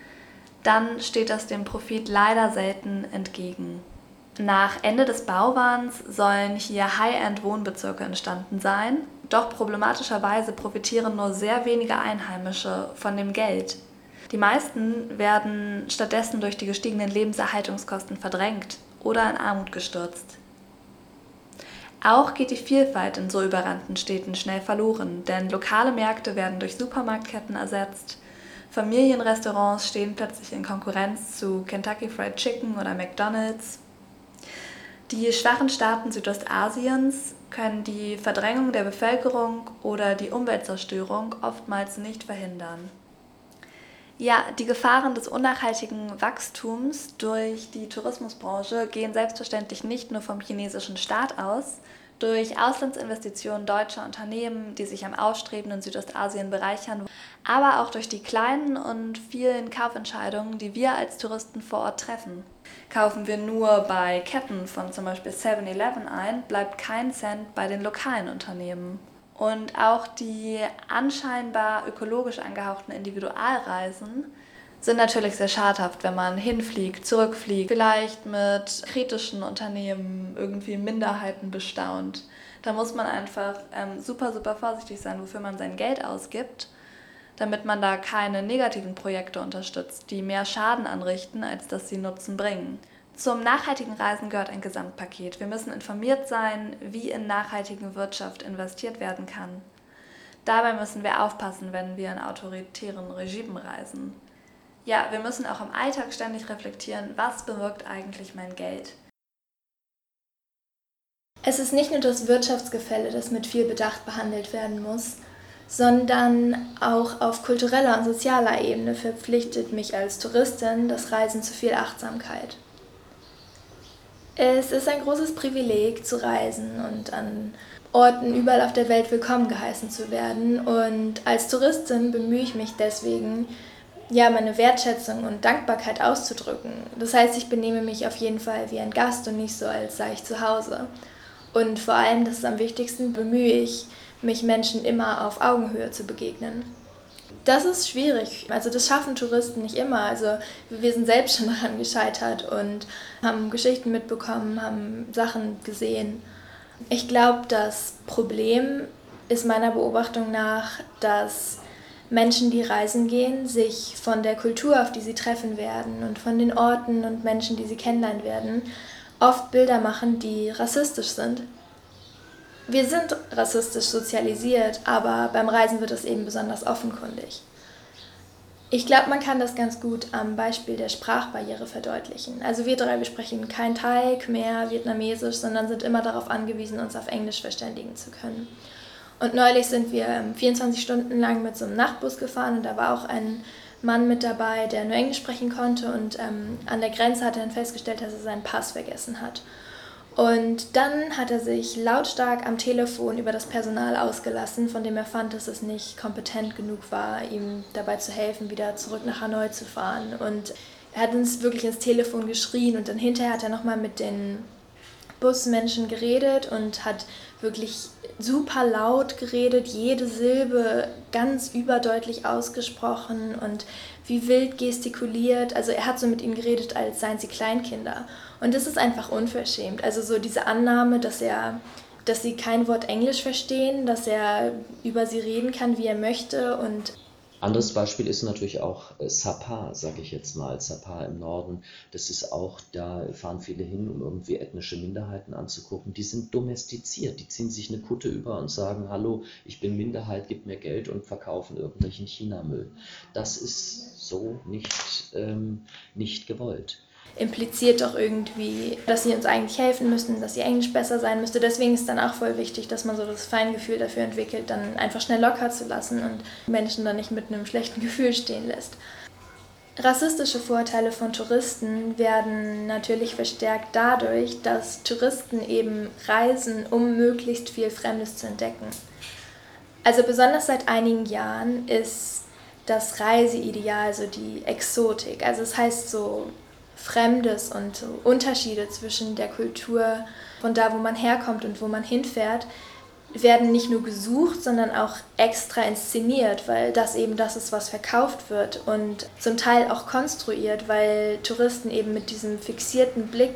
dann steht das dem Profit leider selten entgegen. Nach Ende des Bauwahns sollen hier High-End-Wohnbezirke entstanden sein doch problematischerweise profitieren nur sehr wenige Einheimische von dem Geld. Die meisten werden stattdessen durch die gestiegenen Lebenserhaltungskosten verdrängt oder in Armut gestürzt. Auch geht die Vielfalt in so überrannten Städten schnell verloren, denn lokale Märkte werden durch Supermarktketten ersetzt. Familienrestaurants stehen plötzlich in Konkurrenz zu Kentucky Fried Chicken oder McDonald's. Die schwachen Staaten Südostasiens können die Verdrängung der Bevölkerung oder die Umweltzerstörung oftmals nicht verhindern. Ja, die Gefahren des unnachhaltigen Wachstums durch die Tourismusbranche gehen selbstverständlich nicht nur vom chinesischen Staat aus. Durch Auslandsinvestitionen deutscher Unternehmen, die sich am aufstrebenden Südostasien bereichern, aber auch durch die kleinen und vielen Kaufentscheidungen, die wir als Touristen vor Ort treffen. Kaufen wir nur bei Ketten von zum Beispiel 7-Eleven ein, bleibt kein Cent bei den lokalen Unternehmen. Und auch die anscheinbar ökologisch angehauchten Individualreisen sind natürlich sehr schadhaft, wenn man hinfliegt, zurückfliegt, vielleicht mit kritischen Unternehmen irgendwie Minderheiten bestaunt. Da muss man einfach ähm, super, super vorsichtig sein, wofür man sein Geld ausgibt, damit man da keine negativen Projekte unterstützt, die mehr Schaden anrichten, als dass sie Nutzen bringen. Zum nachhaltigen Reisen gehört ein Gesamtpaket. Wir müssen informiert sein, wie in nachhaltige Wirtschaft investiert werden kann. Dabei müssen wir aufpassen, wenn wir in autoritären Regimen reisen. Ja, wir müssen auch im Alltag ständig reflektieren, was bewirkt eigentlich mein Geld. Es ist nicht nur das Wirtschaftsgefälle, das mit viel Bedacht behandelt werden muss, sondern auch auf kultureller und sozialer Ebene verpflichtet mich als Touristin das Reisen zu viel Achtsamkeit. Es ist ein großes Privileg zu reisen und an Orten überall auf der Welt willkommen geheißen zu werden. Und als Touristin bemühe ich mich deswegen, ja, meine Wertschätzung und Dankbarkeit auszudrücken. Das heißt, ich benehme mich auf jeden Fall wie ein Gast und nicht so, als sei ich zu Hause. Und vor allem, das ist am wichtigsten, bemühe ich mich Menschen immer auf Augenhöhe zu begegnen. Das ist schwierig. Also das schaffen Touristen nicht immer. Also wir sind selbst schon <laughs> daran gescheitert und haben Geschichten mitbekommen, haben Sachen gesehen. Ich glaube, das Problem ist meiner Beobachtung nach, dass Menschen, die reisen gehen, sich von der Kultur, auf die sie treffen werden und von den Orten und Menschen, die sie kennenlernen werden, oft Bilder machen, die rassistisch sind. Wir sind rassistisch sozialisiert, aber beim Reisen wird es eben besonders offenkundig. Ich glaube, man kann das ganz gut am Beispiel der Sprachbarriere verdeutlichen. Also wir drei besprechen kein Thai, Khmer, Vietnamesisch, sondern sind immer darauf angewiesen, uns auf Englisch verständigen zu können. Und neulich sind wir 24 ähm, Stunden lang mit so einem Nachtbus gefahren und da war auch ein Mann mit dabei, der nur Englisch sprechen konnte und ähm, an der Grenze hat er dann festgestellt, dass er seinen Pass vergessen hat. Und dann hat er sich lautstark am Telefon über das Personal ausgelassen, von dem er fand, dass es nicht kompetent genug war, ihm dabei zu helfen, wieder zurück nach Hanoi zu fahren. Und er hat uns wirklich ins Telefon geschrien und dann hinterher hat er nochmal mit den Busmenschen geredet und hat wirklich super laut geredet, jede Silbe ganz überdeutlich ausgesprochen und wie wild gestikuliert. Also er hat so mit ihnen geredet, als seien sie Kleinkinder. Und das ist einfach unverschämt. Also so diese Annahme, dass er dass sie kein Wort Englisch verstehen, dass er über sie reden kann, wie er möchte und anderes Beispiel ist natürlich auch äh, Sapa, sage ich jetzt mal. Sapa im Norden, das ist auch, da fahren viele hin, um irgendwie ethnische Minderheiten anzugucken. Die sind domestiziert, die ziehen sich eine Kutte über und sagen, hallo, ich bin Minderheit, gib mir Geld und verkaufen irgendwelchen Chinamüll. Das ist so nicht, ähm, nicht gewollt impliziert doch irgendwie, dass sie uns eigentlich helfen müssen, dass ihr Englisch besser sein müsste. Deswegen ist dann auch voll wichtig, dass man so das Feingefühl dafür entwickelt, dann einfach schnell locker zu lassen und Menschen dann nicht mit einem schlechten <laughs> Gefühl stehen lässt. Rassistische Vorteile von Touristen werden natürlich verstärkt dadurch, dass Touristen eben reisen, um möglichst viel Fremdes zu entdecken. Also besonders seit einigen Jahren ist das Reiseideal so die Exotik. Also es das heißt so Fremdes und Unterschiede zwischen der Kultur von da, wo man herkommt und wo man hinfährt, werden nicht nur gesucht, sondern auch extra inszeniert, weil das eben das ist, was verkauft wird und zum Teil auch konstruiert, weil Touristen eben mit diesem fixierten Blick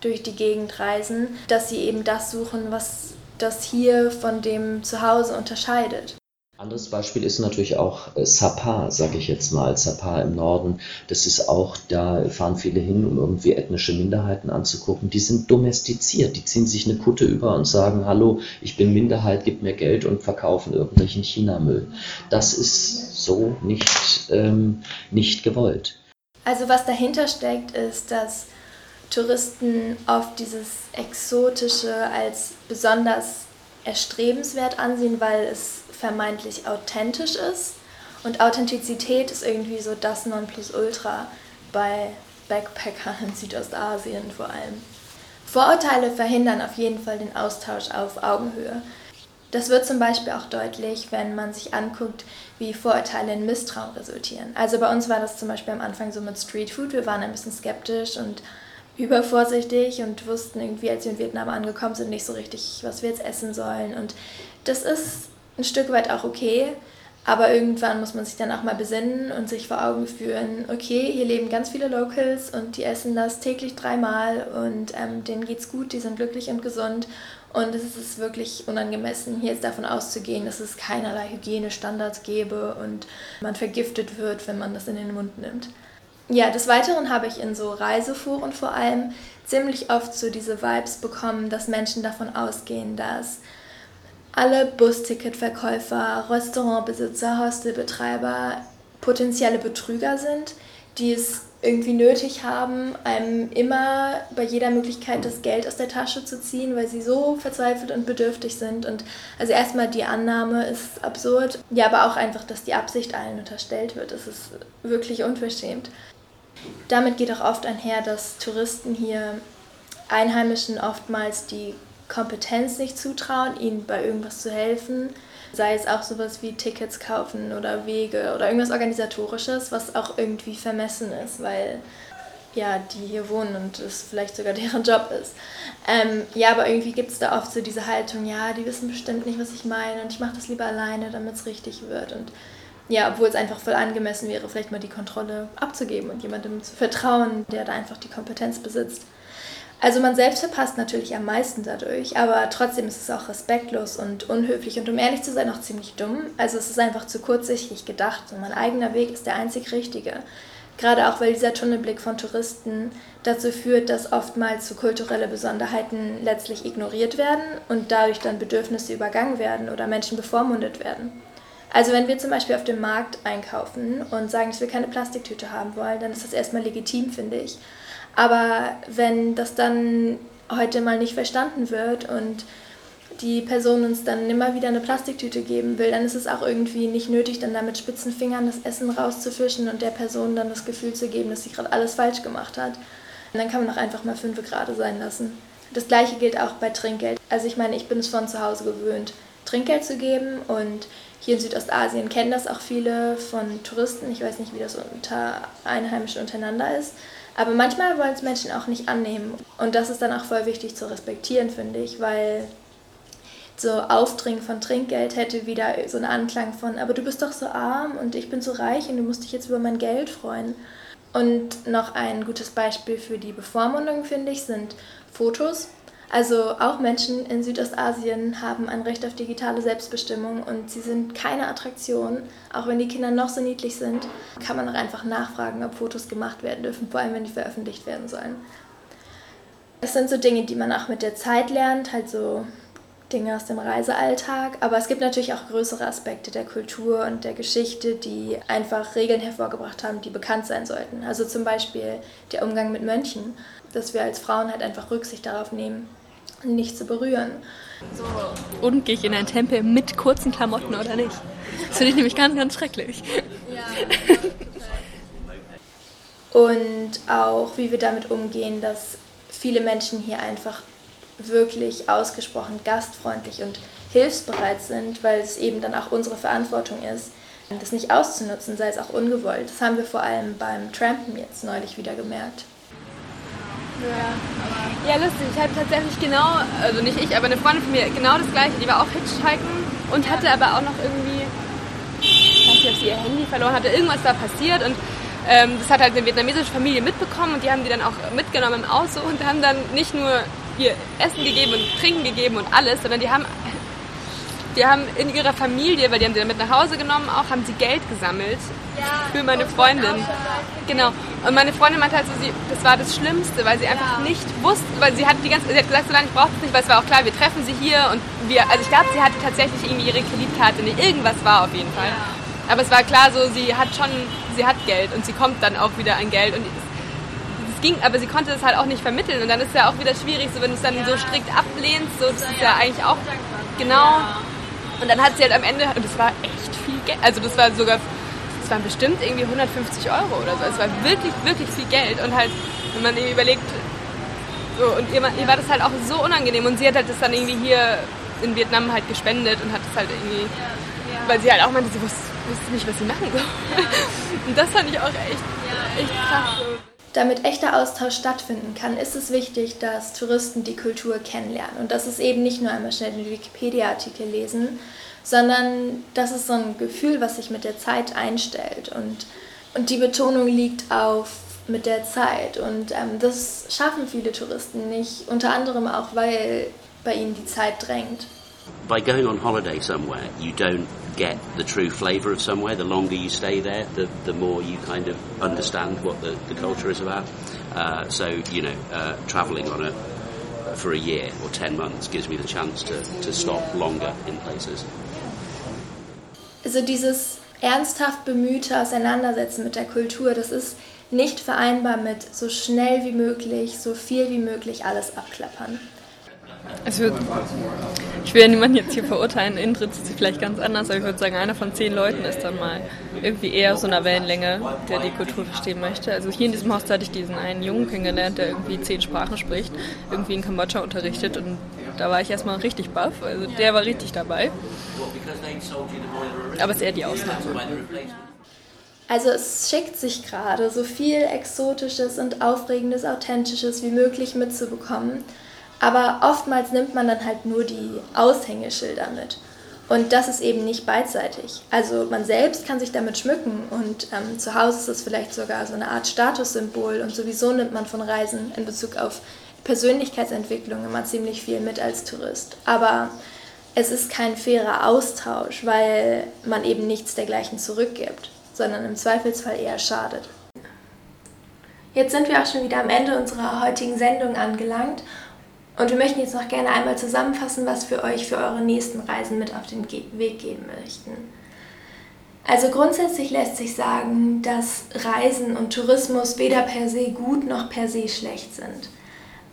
durch die Gegend reisen, dass sie eben das suchen, was das hier von dem Zuhause unterscheidet. Anderes Beispiel ist natürlich auch äh, Sapa, sage ich jetzt mal. Sapa im Norden, das ist auch, da fahren viele hin, um irgendwie ethnische Minderheiten anzugucken. Die sind domestiziert, die ziehen sich eine Kutte über und sagen, hallo, ich bin Minderheit, gib mir Geld und verkaufen irgendwelchen Chinamüll. Das ist so nicht, ähm, nicht gewollt. Also was dahinter steckt, ist, dass Touristen oft dieses Exotische als besonders erstrebenswert ansehen, weil es vermeintlich authentisch ist. Und Authentizität ist irgendwie so das Nonplusultra bei Backpackern in Südostasien vor allem. Vorurteile verhindern auf jeden Fall den Austausch auf Augenhöhe. Das wird zum Beispiel auch deutlich, wenn man sich anguckt, wie Vorurteile in Misstrauen resultieren. Also bei uns war das zum Beispiel am Anfang so mit Streetfood. Wir waren ein bisschen skeptisch und übervorsichtig und wussten irgendwie, als wir in Vietnam angekommen sind, nicht so richtig, was wir jetzt essen sollen. Und das ist ein Stück weit auch okay, Aber irgendwann muss man sich dann auch mal besinnen und sich vor Augen führen, okay, hier leben ganz viele Locals und die essen das täglich dreimal und ähm, denen geht's gut, die sind glücklich und gesund. Und es ist wirklich unangemessen, hier jetzt davon auszugehen, dass es keinerlei Hygienestandards gäbe und man vergiftet wird, wenn man das in den Mund nimmt. Ja, des Weiteren habe ich in so Reiseforen vor allem ziemlich oft so diese Vibes bekommen, dass Menschen davon ausgehen, dass alle Busticketverkäufer, Restaurantbesitzer, Hostelbetreiber potenzielle Betrüger sind, die es irgendwie nötig haben, einem immer bei jeder Möglichkeit das Geld aus der Tasche zu ziehen, weil sie so verzweifelt und bedürftig sind. Und also erstmal die Annahme ist absurd, ja, aber auch einfach, dass die Absicht allen unterstellt wird. Das ist wirklich unverschämt. Damit geht auch oft einher, dass Touristen hier Einheimischen oftmals die Kompetenz nicht zutrauen, ihnen bei irgendwas zu helfen. Sei es auch sowas wie Tickets kaufen oder Wege oder irgendwas Organisatorisches, was auch irgendwie vermessen ist, weil ja, die hier wohnen und es vielleicht sogar <laughs> deren Job ist. Ähm, ja, aber irgendwie gibt es da oft so diese Haltung, ja, die wissen bestimmt nicht, was ich meine und ich mache das lieber alleine, damit es richtig wird. Und ja, obwohl es einfach voll angemessen wäre, vielleicht mal die Kontrolle abzugeben und jemandem zu vertrauen, der da einfach die Kompetenz besitzt. Also man selbst verpasst natürlich am meisten dadurch, aber trotzdem ist es auch respektlos und unhöflich und um ehrlich zu sein auch ziemlich dumm. Also es ist einfach zu kurzsichtig gedacht und mein eigener Weg ist der einzig richtige. Gerade auch weil dieser Tunnelblick von Touristen dazu führt, dass oftmals so kulturelle Besonderheiten letztlich ignoriert werden und dadurch dann Bedürfnisse übergangen werden oder Menschen bevormundet werden. Also wenn wir zum Beispiel auf dem Markt einkaufen und sagen, dass wir keine Plastiktüte haben wollen, dann ist das erstmal legitim, finde ich. Aber wenn das dann heute mal nicht verstanden wird und die Person uns dann immer wieder eine Plastiktüte geben will, dann ist es auch irgendwie nicht nötig, dann da mit spitzen Fingern das Essen rauszufischen und der Person dann das Gefühl zu geben, dass sie gerade alles falsch gemacht hat. Und dann kann man auch einfach mal fünf gerade sein lassen. Das gleiche gilt auch bei Trinkgeld. Also ich meine, ich bin es von zu Hause gewöhnt, Trinkgeld zu geben und hier in Südostasien kennen das auch viele von Touristen. Ich weiß nicht, wie das unter Einheimischen untereinander ist. Aber manchmal wollen es Menschen auch nicht annehmen. Und das ist dann auch voll wichtig zu respektieren, finde ich, weil so Aufdringen von Trinkgeld hätte wieder so einen Anklang von, aber du bist doch so arm und ich bin so reich und du musst dich jetzt über mein Geld freuen. Und noch ein gutes Beispiel für die Bevormundung, finde ich, sind Fotos. Also auch Menschen in Südostasien haben ein Recht auf digitale Selbstbestimmung und sie sind keine Attraktion. Auch wenn die Kinder noch so niedlich sind, kann man auch einfach nachfragen, ob Fotos gemacht werden dürfen, vor allem wenn die veröffentlicht werden sollen. Das sind so Dinge, die man auch mit der Zeit lernt, halt so Dinge aus dem Reisealltag. Aber es gibt natürlich auch größere Aspekte der Kultur und der Geschichte, die einfach Regeln hervorgebracht haben, die bekannt sein sollten. Also zum Beispiel der Umgang mit Mönchen, dass wir als Frauen halt einfach Rücksicht darauf nehmen, nicht zu berühren. So. Und gehe ich in einen Tempel mit kurzen Klamotten oder nicht? Das finde ich nämlich ganz, ganz schrecklich. Ja. Und auch, wie wir damit umgehen, dass viele Menschen hier einfach wirklich ausgesprochen gastfreundlich und hilfsbereit sind, weil es eben dann auch unsere Verantwortung ist, das nicht auszunutzen, sei es auch ungewollt. Das haben wir vor allem beim Trampen jetzt neulich wieder gemerkt. Ja, ja lustig. Ich hatte tatsächlich genau, also nicht ich, aber eine Freundin von mir, genau das gleiche. Die war auch Hitchhiken und hatte aber auch noch irgendwie, ich weiß nicht, ob sie ihr Handy verloren hatte, irgendwas da passiert und ähm, das hat halt eine vietnamesische Familie mitbekommen und die haben die dann auch mitgenommen im Auto und haben dann nicht nur ihr Essen gegeben und Trinken gegeben und alles, sondern die haben die haben in ihrer Familie, weil die haben sie dann mit nach Hause genommen, auch haben sie Geld gesammelt ja, für meine Freundin. Genau. Und meine Freundin meinte halt so, sie, das war das Schlimmste, weil sie einfach ja. nicht wusste, weil sie hat die ganze, sie hat gesagt, so lange ich brauche es nicht, weil es war auch klar, wir treffen sie hier und wir, also ich glaube, sie hatte tatsächlich irgendwie ihre Kreditkarte nicht, irgendwas war auf jeden Fall. Ja. Aber es war klar so, sie hat schon, sie hat Geld und sie kommt dann auch wieder an Geld und es ging, aber sie konnte das halt auch nicht vermitteln und dann ist es ja auch wieder schwierig, so wenn du es dann so strikt ablehnst, so das ist ja eigentlich auch genau und dann hat sie halt am Ende, und das war echt viel Geld, also das war sogar, das waren bestimmt irgendwie 150 Euro oder so. Es war wirklich, wirklich viel Geld. Und halt, wenn man irgendwie überlegt, so, und ihr, ihr war das halt auch so unangenehm. Und sie hat halt das dann irgendwie hier in Vietnam halt gespendet und hat das halt irgendwie, weil sie halt auch meinte, sie wusste, wusste nicht, was sie machen soll. <laughs> Und das fand ich auch echt, echt krass. Damit echter Austausch stattfinden kann, ist es wichtig, dass Touristen die Kultur kennenlernen. Und das ist eben nicht nur einmal schnell den Wikipedia-Artikel lesen, sondern das ist so ein Gefühl, was sich mit der Zeit einstellt. Und, und die Betonung liegt auf mit der Zeit. Und ähm, das schaffen viele Touristen nicht, unter anderem auch, weil bei ihnen die Zeit drängt. By going on holiday somewhere, you don't get the true flavour of somewhere. The longer you stay there, the, the more you kind of understand what the, the culture is about. Uh, so, you know, uh, travelling on a for a year or 10 months gives me the chance to, to stop longer in places. Also dieses ernsthaft bemühte Auseinandersetzen mit der Kultur, das ist nicht vereinbar mit so schnell wie möglich, so viel wie möglich alles abklappern. Also ich will ja niemanden jetzt hier verurteilen, Indrit ist vielleicht ganz anders, aber ich würde sagen, einer von zehn Leuten ist dann mal irgendwie eher so einer Wellenlänge, der die Kultur verstehen möchte. Also hier in diesem Haus hatte ich diesen einen Jungen kennengelernt, der irgendwie zehn Sprachen spricht, irgendwie in Kambodscha unterrichtet und da war ich erstmal richtig baff, also der war richtig dabei. Aber es ist eher die Ausnahme. Also es schickt sich gerade, so viel Exotisches und Aufregendes, Authentisches wie möglich mitzubekommen. Aber oftmals nimmt man dann halt nur die Aushängeschilder mit. Und das ist eben nicht beidseitig. Also man selbst kann sich damit schmücken und ähm, zu Hause ist es vielleicht sogar so eine Art Statussymbol und sowieso nimmt man von Reisen in Bezug auf Persönlichkeitsentwicklung immer ziemlich viel mit als Tourist. Aber es ist kein fairer Austausch, weil man eben nichts dergleichen zurückgibt, sondern im Zweifelsfall eher schadet. Jetzt sind wir auch schon wieder am Ende unserer heutigen Sendung angelangt und wir möchten jetzt noch gerne einmal zusammenfassen, was wir euch für eure nächsten Reisen mit auf den Weg geben möchten. Also grundsätzlich lässt sich sagen, dass Reisen und Tourismus weder per se gut noch per se schlecht sind.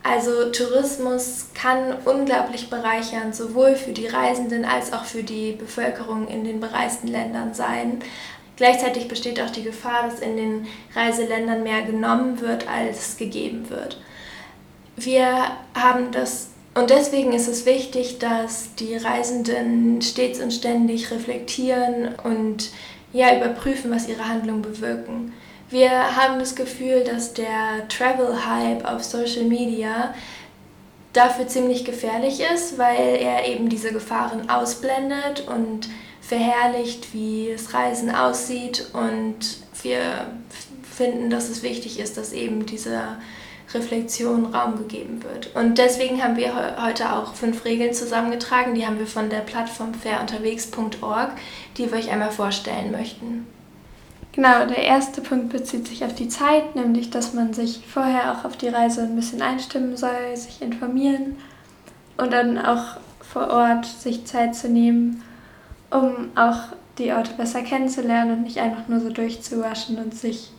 Also Tourismus kann unglaublich bereichernd sowohl für die Reisenden als auch für die Bevölkerung in den bereisten Ländern sein. Gleichzeitig besteht auch die Gefahr, dass in den Reiseländern mehr genommen wird, als gegeben wird. Wir haben das und deswegen ist es wichtig, dass die Reisenden stets und ständig reflektieren und ja überprüfen, was ihre Handlungen bewirken. Wir haben das Gefühl, dass der Travel-Hype auf Social Media dafür ziemlich gefährlich ist, weil er eben diese Gefahren ausblendet und verherrlicht, wie das Reisen aussieht. Und wir finden, dass es wichtig ist, dass eben dieser Reflexion Raum gegeben wird. Und deswegen haben wir heute auch fünf Regeln zusammengetragen. Die haben wir von der Plattform fairunterwegs.org, die wir euch einmal vorstellen möchten. Genau, der erste Punkt bezieht sich auf die Zeit, nämlich dass man sich vorher auch auf die Reise ein bisschen einstimmen soll, sich informieren und dann auch vor Ort sich Zeit zu nehmen, um auch die Orte besser kennenzulernen und nicht einfach nur so durchzuwaschen und sich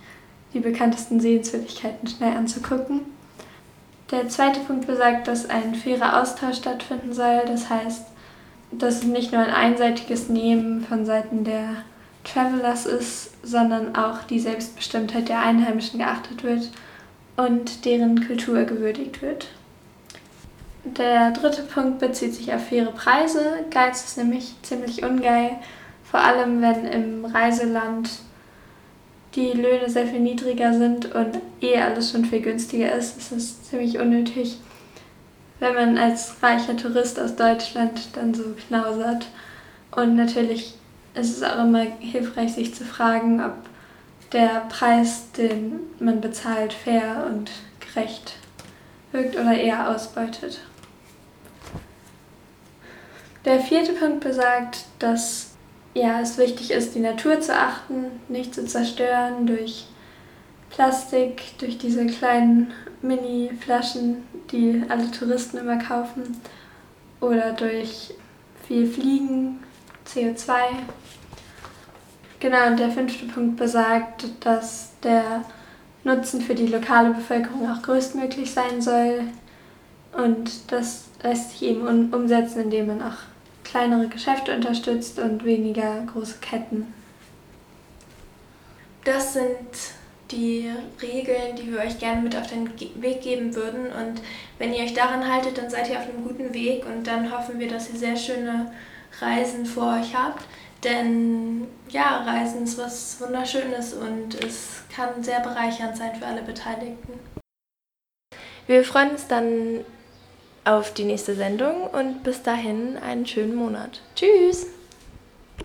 die bekanntesten Sehenswürdigkeiten schnell anzugucken. Der zweite Punkt besagt, dass ein fairer Austausch stattfinden soll. Das heißt, dass es nicht nur ein einseitiges Nehmen von Seiten der Travelers ist, sondern auch die Selbstbestimmtheit der Einheimischen geachtet wird und deren Kultur gewürdigt wird. Der dritte Punkt bezieht sich auf faire Preise. Geiz ist nämlich ziemlich ungeil, vor allem wenn im Reiseland die Löhne sehr viel niedriger sind und eh alles schon viel günstiger ist, ist es ziemlich unnötig, wenn man als reicher Tourist aus Deutschland dann so knausert. Und natürlich ist es auch immer hilfreich, sich zu fragen, ob der Preis, den man bezahlt, fair und gerecht wirkt oder eher ausbeutet. Der vierte Punkt besagt, dass ja, es wichtig ist, die Natur zu achten, nicht zu zerstören durch Plastik, durch diese kleinen Mini-Flaschen, die alle Touristen immer kaufen, oder durch viel Fliegen, CO2. Genau, und der fünfte Punkt besagt, dass der Nutzen für die lokale Bevölkerung auch größtmöglich sein soll. Und das lässt sich eben umsetzen, indem man auch kleinere Geschäfte unterstützt und weniger große Ketten. Das sind die Regeln, die wir euch gerne mit auf den Weg geben würden. Und wenn ihr euch daran haltet, dann seid ihr auf einem guten Weg und dann hoffen wir, dass ihr sehr schöne Reisen vor euch habt. Denn ja, Reisen ist was Wunderschönes und es kann sehr bereichernd sein für alle Beteiligten. Wir freuen uns dann auf die nächste Sendung und bis dahin einen schönen Monat. Tschüss!